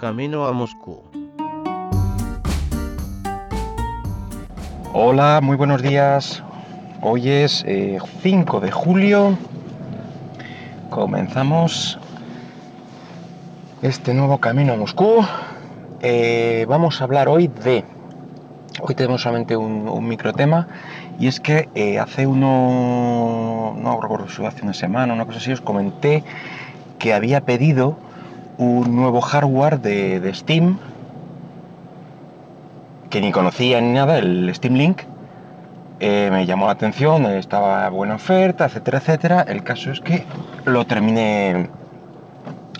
Camino a Moscú. Hola, muy buenos días. Hoy es 5 eh, de julio. Comenzamos este nuevo camino a Moscú. Eh, vamos a hablar hoy de... Hoy tenemos solamente un, micro tema y es que eh, hace uno... No recuerdo si hace una semana, una cosa así, os comenté que había pedido un nuevo hardware de, Steam que ni conocía ni nada, el Steam Link. Eh, me llamó la atención, estaba buena oferta, etcétera, etcétera. El caso es que lo terminé,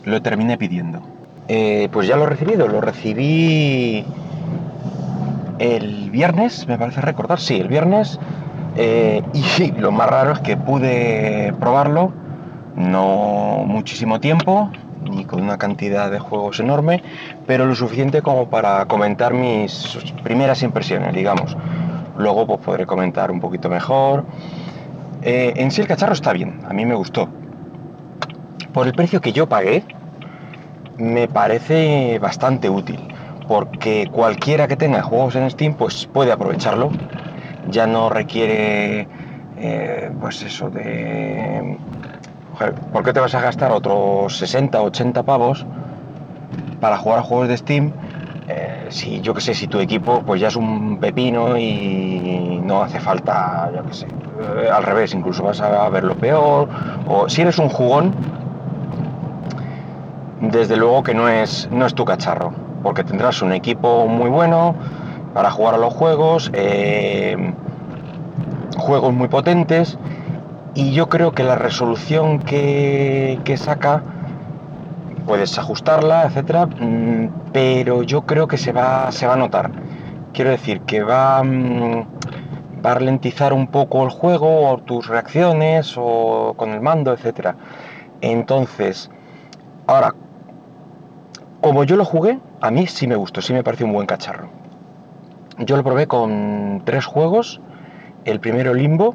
lo terminé pidiendo. Eh, pues ya lo he recibido, lo recibí el viernes, me parece recordar, sí, el viernes. Eh, y lo más raro es que pude probarlo, no muchísimo tiempo, ni con una cantidad de juegos enorme, pero lo suficiente como para comentar mis primeras impresiones, digamos. Luego pues, podré comentar un poquito mejor. Eh, en sí el cacharro está bien, a mí me gustó. Por el precio que yo pagué, me parece bastante útil, porque cualquiera que tenga juegos en Steam pues puede aprovecharlo. Ya no requiere eh, pues eso de ¿por qué te vas a gastar otros 60, 80 pavos para jugar a juegos de Steam? Eh, si yo que sé, si tu equipo pues ya es un pepino y no hace falta, yo que sé, eh, al revés, incluso vas a ver lo peor, o si eres un jugón, desde luego que no es, no es tu cacharro, porque tendrás un equipo muy bueno para jugar a los juegos, eh, juegos muy potentes y yo creo que la resolución que, saca puedes ajustarla, etcétera, mm, pero yo creo que se va, se va a notar. Quiero decir que va, mm, va a ralentizar un poco el juego o tus reacciones o con el mando, etcétera. Entonces, ahora, como yo lo jugué, a mí sí me gustó, sí me pareció un buen cacharro. Yo lo probé con tres juegos. El primero Limbo,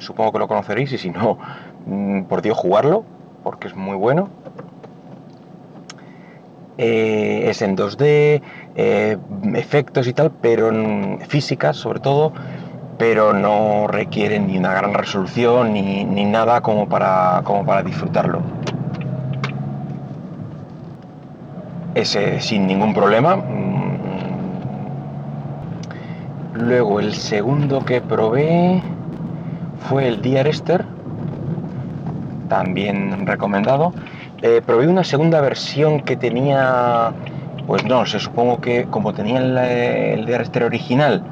supongo que lo conoceréis y si no, mm, por Dios, jugarlo, porque es muy bueno. Eh, es en 2D, eh, efectos y tal, pero en físicas sobre todo, pero no requiere ni una gran resolución ni, nada como para, como para disfrutarlo. Ese sin ningún problema. Mm. Luego el segundo que probé fue el Dear Esther, también recomendado. Eh, probé una segunda versión que tenía, pues no sé, supongo que como tenía el, el Esther original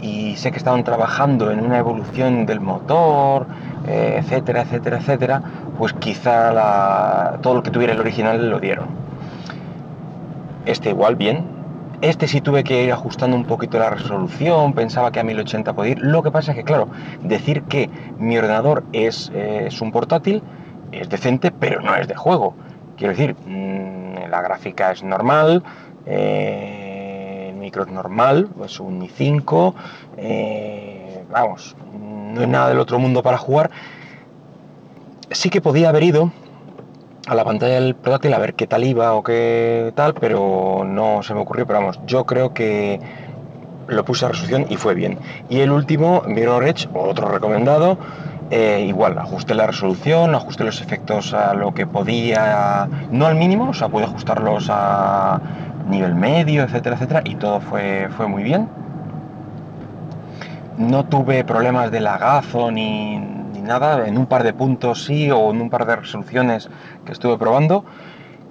y sé que estaban trabajando en una evolución del motor, eh, etcétera, etcétera, etcétera, pues quizá todo lo que tuviera el original lo dieron. Este igual bien, este sí tuve que ir ajustando un poquito la resolución, pensaba que a 1080 podía ir. Lo que pasa es que, claro, decir que mi ordenador es, un portátil es decente, pero no es de juego. Quiero decir, mm, la gráfica es normal, eh, el micro es normal, es un i5, eh, vamos, no es nada del otro mundo para jugar. Sí que podía haber ido a la pantalla del portátil a ver qué tal iba o qué tal, pero no se me ocurrió, pero vamos, yo creo que lo puse a resolución y fue bien. Y el último, Mirror Edge, otro recomendado, eh, igual, ajusté la resolución, ajusté los efectos a lo que podía, no al mínimo, o sea, pude ajustarlos a nivel medio, etcétera, etcétera, y todo fue, fue muy bien. No tuve problemas de lagazo ni, nada, en un par de puntos sí o en un par de resoluciones que estuve probando,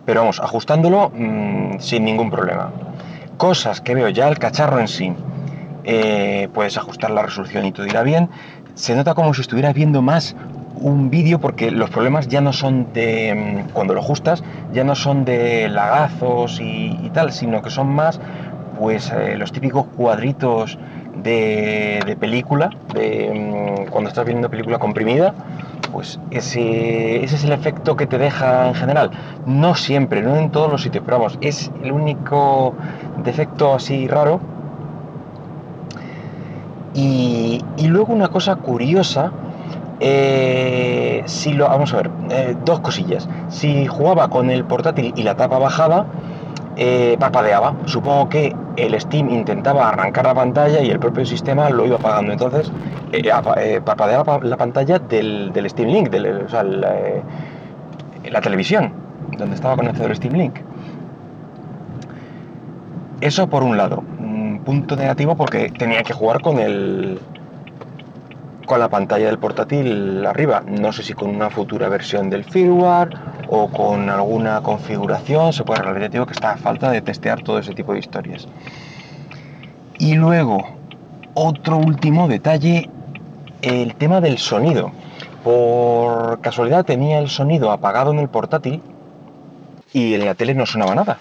pero vamos, ajustándolo mm, sin ningún problema. Cosas que veo ya el cacharro en sí, eh, puedes ajustar la resolución y todo irá bien. Se nota como si estuvieras viendo más un vídeo porque los problemas ya no son de, mm, cuando lo ajustas, ya no son de lagazos y, tal, sino que son más pues eh, los típicos cuadritos de, película, de, mm, cuando estás viendo película comprimida, pues ese, ese, es el efecto que te deja en general. No siempre, no en todos los sitios, pero vamos, es el único defecto así raro. Y, luego una cosa curiosa, eh, si lo, vamos a ver, eh, dos cosillas. Si jugaba con el portátil y la tapa bajada, eh, parpadeaba. Supongo que el Steam intentaba arrancar la pantalla y el propio sistema lo iba apagando. Entonces, eh, eh, parpadeaba la pantalla del, Steam Link, o sea, la, televisión, donde estaba conectado el Steam Link. Eso por un lado. Un punto negativo porque tenía que jugar con el, con la pantalla del portátil arriba. No sé si con una futura versión del firmware o con alguna configuración se puede arreglar. digo que está a falta de testear todo ese tipo de historias. Y luego, otro último detalle, el tema del sonido. Por casualidad tenía el sonido apagado en el portátil y en la tele no sonaba nada.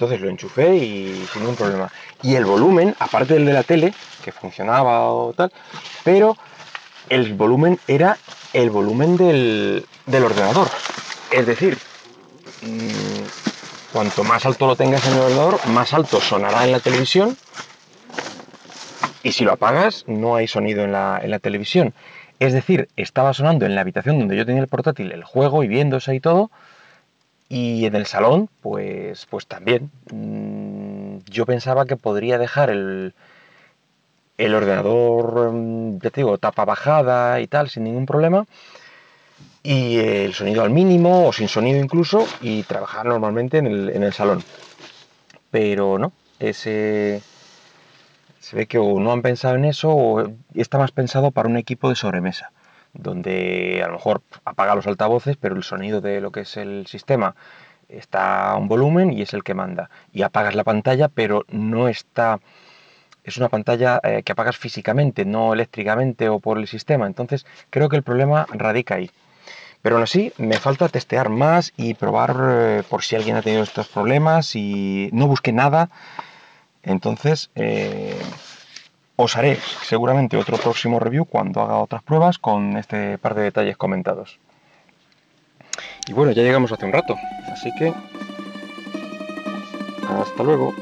Entonces lo enchufé y sin ningún problema. Y el volumen, aparte del de la tele, que funcionaba o tal, pero el volumen era el volumen del, ordenador. Es decir, mm, cuanto más alto lo tengas en el ordenador, más alto sonará en la televisión. Y si lo apagas, no hay sonido en la, en la televisión. Es decir, estaba sonando en la habitación donde yo tenía el portátil el juego y viéndose y todo, y en el salón, pues, pues también. Mm, yo pensaba que podría dejar el, el ordenador, mm, ya te digo, tapa bajada y tal, sin ningún problema. Y el sonido al mínimo o sin sonido incluso y trabajar normalmente en el, en el salón. Pero no, ese se ve que o no han pensado en eso o está más pensado para un equipo de sobremesa donde a lo mejor apaga los altavoces, pero el sonido de lo que es el sistema está a un volumen y es el que manda. Y apagas la pantalla, pero no está... Es una pantalla eh, que apagas físicamente, no eléctricamente o por el sistema. Entonces creo que el problema radica ahí. Pero aún así, me falta testear más y probar eh, por si alguien ha tenido estos problemas y no busqué nada. Entonces, eh, os haré seguramente otro próximo review cuando haga otras pruebas con este par de detalles comentados. Y bueno, ya llegamos hace un rato, así que hasta luego.